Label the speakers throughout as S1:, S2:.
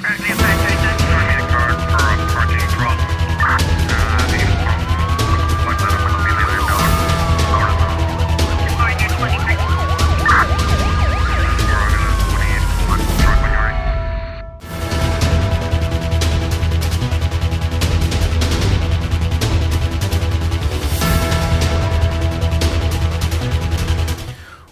S1: Right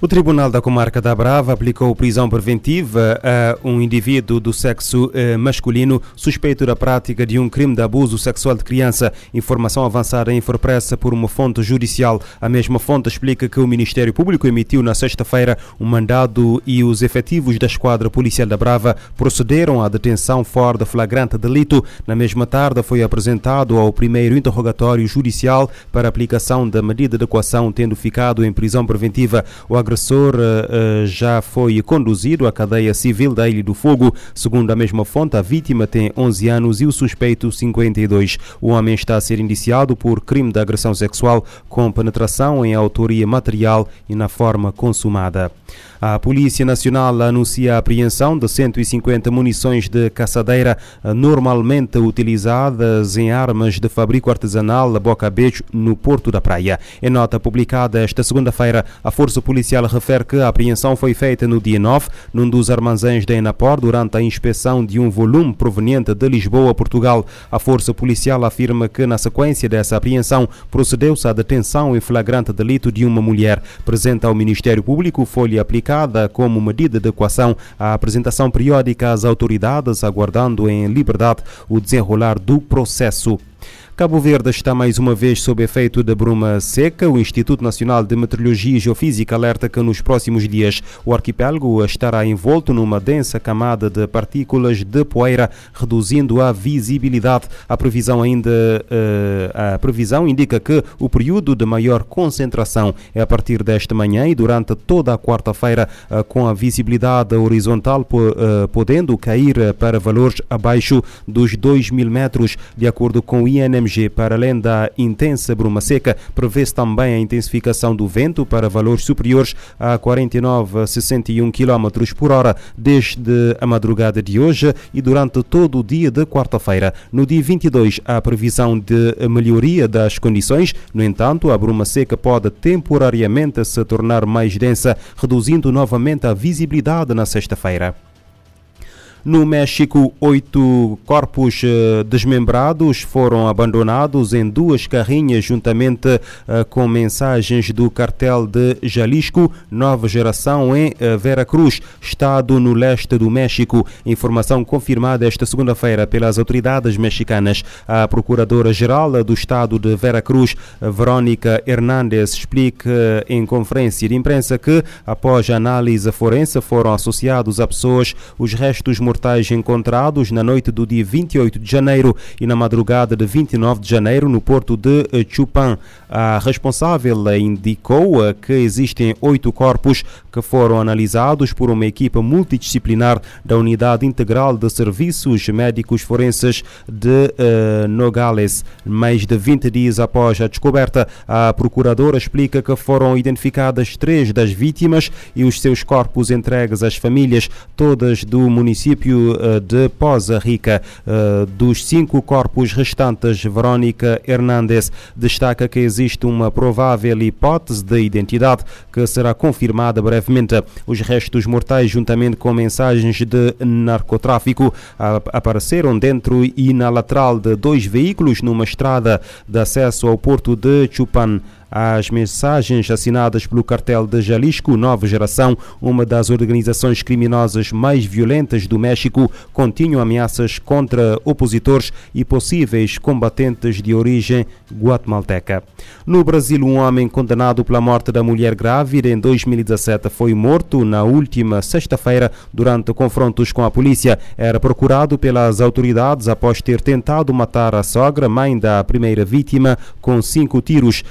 S1: O Tribunal da Comarca da Brava aplicou prisão preventiva a um indivíduo do sexo eh, masculino suspeito da prática de um crime de abuso sexual de criança. Informação avançada em Infopressa por uma fonte judicial. A mesma fonte explica que o Ministério Público emitiu na sexta-feira um mandado e os efetivos da Esquadra Policial da Brava procederam à detenção fora de flagrante delito. Na mesma tarde foi apresentado ao primeiro interrogatório judicial para aplicação da medida de equação, tendo ficado em prisão preventiva. O agressor uh, já foi conduzido à cadeia civil da Ilha do Fogo. Segundo a mesma fonte, a vítima tem 11 anos e o suspeito 52. O homem está a ser indiciado por crime de agressão sexual com penetração em autoria material e na forma consumada. A Polícia Nacional anuncia a apreensão de 150 munições de caçadeira normalmente utilizadas em armas de fabrico artesanal Boca Beijo no Porto da Praia. Em nota publicada esta segunda-feira, a Força Policial refere que a apreensão foi feita no dia 9, num dos armazéns da Enapor, durante a inspeção de um volume proveniente de Lisboa, Portugal. A Força Policial afirma que, na sequência dessa apreensão, procedeu-se à detenção em flagrante delito de uma mulher. Presente ao Ministério Público, folha aplicada como medida de equação à apresentação periódica às autoridades, aguardando em liberdade o desenrolar do processo. Cabo Verde está mais uma vez sob efeito da bruma seca. O Instituto Nacional de Meteorologia e Geofísica alerta que nos próximos dias o arquipélago estará envolto numa densa camada de partículas de poeira, reduzindo a visibilidade. A previsão ainda uh, a previsão indica que o período de maior concentração é a partir desta manhã e durante toda a quarta-feira, uh, com a visibilidade horizontal uh, podendo cair para valores abaixo dos 2 mil metros, de acordo com o INMG para além da intensa bruma seca, prevê-se também a intensificação do vento para valores superiores a 49 a 61 km por hora desde a madrugada de hoje e durante todo o dia de quarta-feira. No dia 22, há previsão de melhoria das condições, no entanto, a bruma seca pode temporariamente se tornar mais densa, reduzindo novamente a visibilidade na sexta-feira. No México, oito corpos uh, desmembrados foram abandonados em duas carrinhas, juntamente uh, com mensagens do cartel de Jalisco, nova geração em uh, Veracruz, estado no leste do México. Informação confirmada esta segunda-feira pelas autoridades mexicanas. A procuradora-geral do estado de Veracruz, Verónica Hernández, explica em conferência de imprensa que, após a análise forense, foram associados a pessoas os restos mortais encontrados na noite do dia 28 de janeiro e na madrugada de 29 de janeiro no porto de Chupan. A responsável indicou que existem oito corpos que foram analisados por uma equipa multidisciplinar da Unidade Integral de Serviços Médicos Forenses de uh, Nogales. Mais de 20 dias após a descoberta, a procuradora explica que foram identificadas três das vítimas e os seus corpos entregues às famílias, todas do município de Poza Rica. Dos cinco corpos restantes, Verónica Hernández destaca que existe uma provável hipótese de identidade que será confirmada brevemente. Os restos mortais, juntamente com mensagens de narcotráfico, apareceram dentro e na lateral de dois veículos numa estrada de acesso ao porto de Chupan. As mensagens assinadas pelo cartel de Jalisco Nova Geração, uma das organizações criminosas mais violentas do México, continham ameaças contra opositores e possíveis combatentes de origem guatemalteca. No Brasil, um homem condenado pela morte da mulher grávida em 2017 foi morto na última sexta-feira durante confrontos com a polícia. Era procurado pelas autoridades após ter tentado matar a sogra, mãe da primeira vítima, com cinco tiros.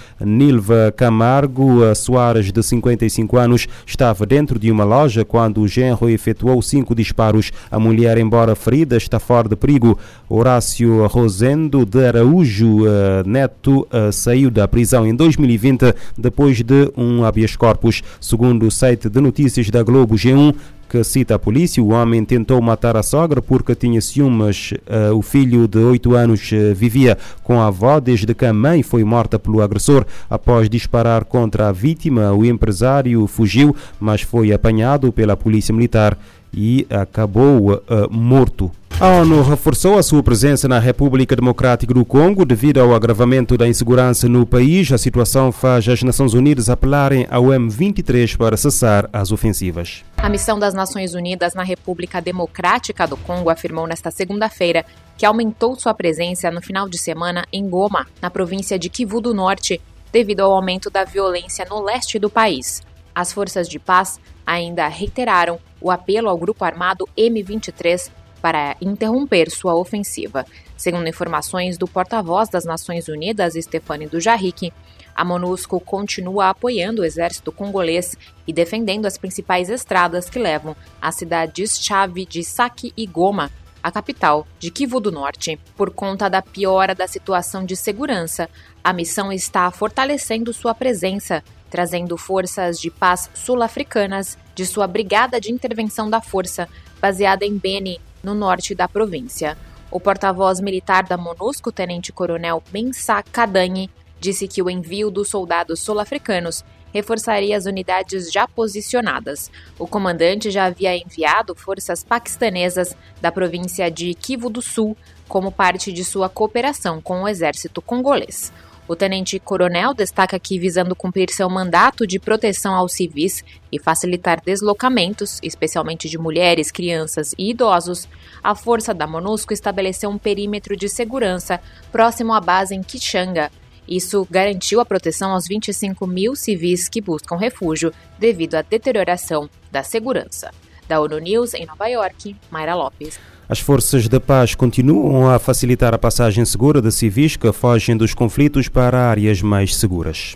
S1: Nilva Camargo Soares, de 55 anos, estava dentro de uma loja quando o genro efetuou cinco disparos. A mulher, embora ferida, está fora de perigo. Horácio Rosendo de Araújo Neto saiu da prisão em 2020 depois de um habeas corpus. Segundo o site de notícias da Globo G1, que cita a polícia, o homem tentou matar a sogra porque tinha ciúmes. Uh, o filho de 8 anos uh, vivia com a avó desde que a mãe foi morta pelo agressor. Após disparar contra a vítima, o empresário fugiu, mas foi apanhado pela polícia militar e acabou uh, morto. A ONU reforçou a sua presença na República Democrática do Congo devido ao agravamento da insegurança no país. A situação faz as Nações Unidas apelarem ao M23 para cessar as ofensivas.
S2: A missão das Nações Unidas na República Democrática do Congo afirmou nesta segunda-feira que aumentou sua presença no final de semana em Goma, na província de Kivu do Norte, devido ao aumento da violência no leste do país. As forças de paz ainda reiteraram o apelo ao grupo armado M23 para interromper sua ofensiva. Segundo informações do porta-voz das Nações Unidas, Stefane Dujarric, a MONUSCO continua apoiando o exército congolês e defendendo as principais estradas que levam às cidades-chave de Sake e Goma, a capital de Kivu do Norte. Por conta da piora da situação de segurança, a missão está fortalecendo sua presença trazendo forças de paz sul-africanas de sua Brigada de Intervenção da Força, baseada em Beni, no norte da província. O porta-voz militar da MONUSCO, tenente-coronel Mensah Kadani, disse que o envio dos soldados sul-africanos reforçaria as unidades já posicionadas. O comandante já havia enviado forças paquistanesas da província de Kivu do Sul como parte de sua cooperação com o exército congolês. O tenente-coronel destaca que, visando cumprir seu mandato de proteção aos civis e facilitar deslocamentos, especialmente de mulheres, crianças e idosos, a força da MONUSCO estabeleceu um perímetro de segurança próximo à base em Kichanga. Isso garantiu a proteção aos 25 mil civis que buscam refúgio devido à deterioração da segurança. Da ONU News, em Nova York, Mayra Lopes.
S1: As forças da paz continuam a facilitar a passagem segura de civis que fogem dos conflitos para áreas mais seguras.